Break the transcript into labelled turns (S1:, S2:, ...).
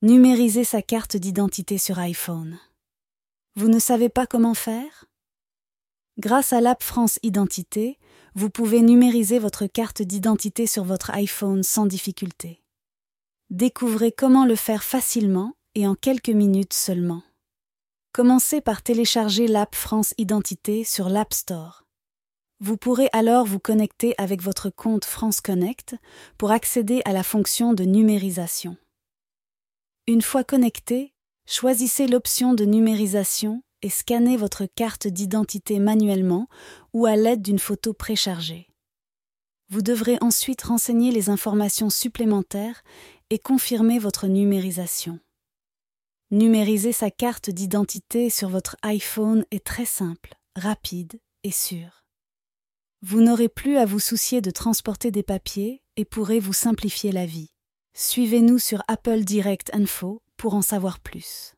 S1: Numériser sa carte d'identité sur iPhone. Vous ne savez pas comment faire? Grâce à l'app France Identité, vous pouvez numériser votre carte d'identité sur votre iPhone sans difficulté. Découvrez comment le faire facilement et en quelques minutes seulement. Commencez par télécharger l'app France Identité sur l'App Store. Vous pourrez alors vous connecter avec votre compte France Connect pour accéder à la fonction de numérisation. Une fois connecté, choisissez l'option de numérisation et scannez votre carte d'identité manuellement ou à l'aide d'une photo préchargée. Vous devrez ensuite renseigner les informations supplémentaires et confirmer votre numérisation. Numériser sa carte d'identité sur votre iPhone est très simple, rapide et sûr. Vous n'aurez plus à vous soucier de transporter des papiers et pourrez vous simplifier la vie. Suivez-nous sur Apple Direct Info pour en savoir plus.